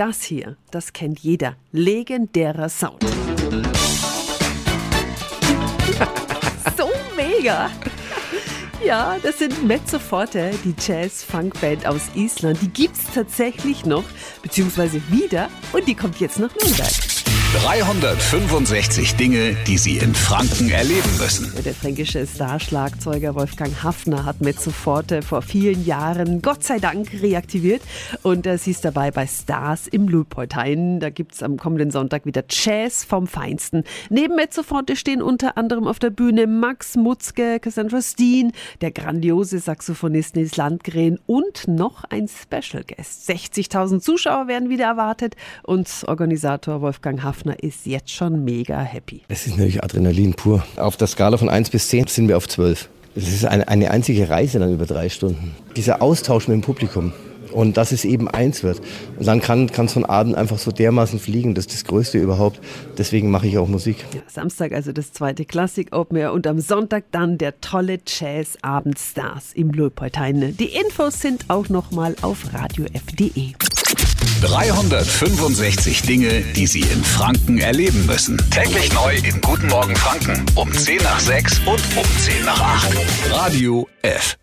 Das hier, das kennt jeder. Legendärer Sound. so mega. Ja, das sind Mezzoforte, die Jazz-Funk-Band aus Island. Die gibt's tatsächlich noch, beziehungsweise wieder, und die kommt jetzt nach Nürnberg. 365 Dinge, die Sie in Franken erleben müssen. Der fränkische Starschlagzeuger Wolfgang Hafner hat Mezzoforte vor vielen Jahren Gott sei Dank reaktiviert und äh, sie ist dabei bei Stars im Luitpoldhain. Da gibt's am kommenden Sonntag wieder Jazz vom Feinsten. Neben Mezzoforte stehen unter anderem auf der Bühne Max Mutzke, Cassandra Steen, der grandiose Saxophonist Nils Landgren und noch ein Special Guest. 60.000 Zuschauer werden wieder erwartet und Organisator Wolfgang Hafner Schaffner ist jetzt schon mega happy. Es ist natürlich Adrenalin pur. Auf der Skala von 1 bis 10 sind wir auf 12. Es ist eine, eine einzige Reise dann über drei Stunden. Dieser Austausch mit dem Publikum. Und dass es eben eins wird. Und dann kann, kann so ein Abend einfach so dermaßen fliegen. Das ist das Größte überhaupt. Deswegen mache ich auch Musik. Ja, Samstag also das zweite Klassik Open Air und am Sonntag dann der tolle Jazz-Abend Stars im Luitpoldhain. Die Infos sind auch nochmal auf radiof.de. 365 Dinge, die Sie in Franken erleben müssen. Täglich neu in Guten Morgen Franken um 10 nach 6 und um 10 nach 8. Radio F.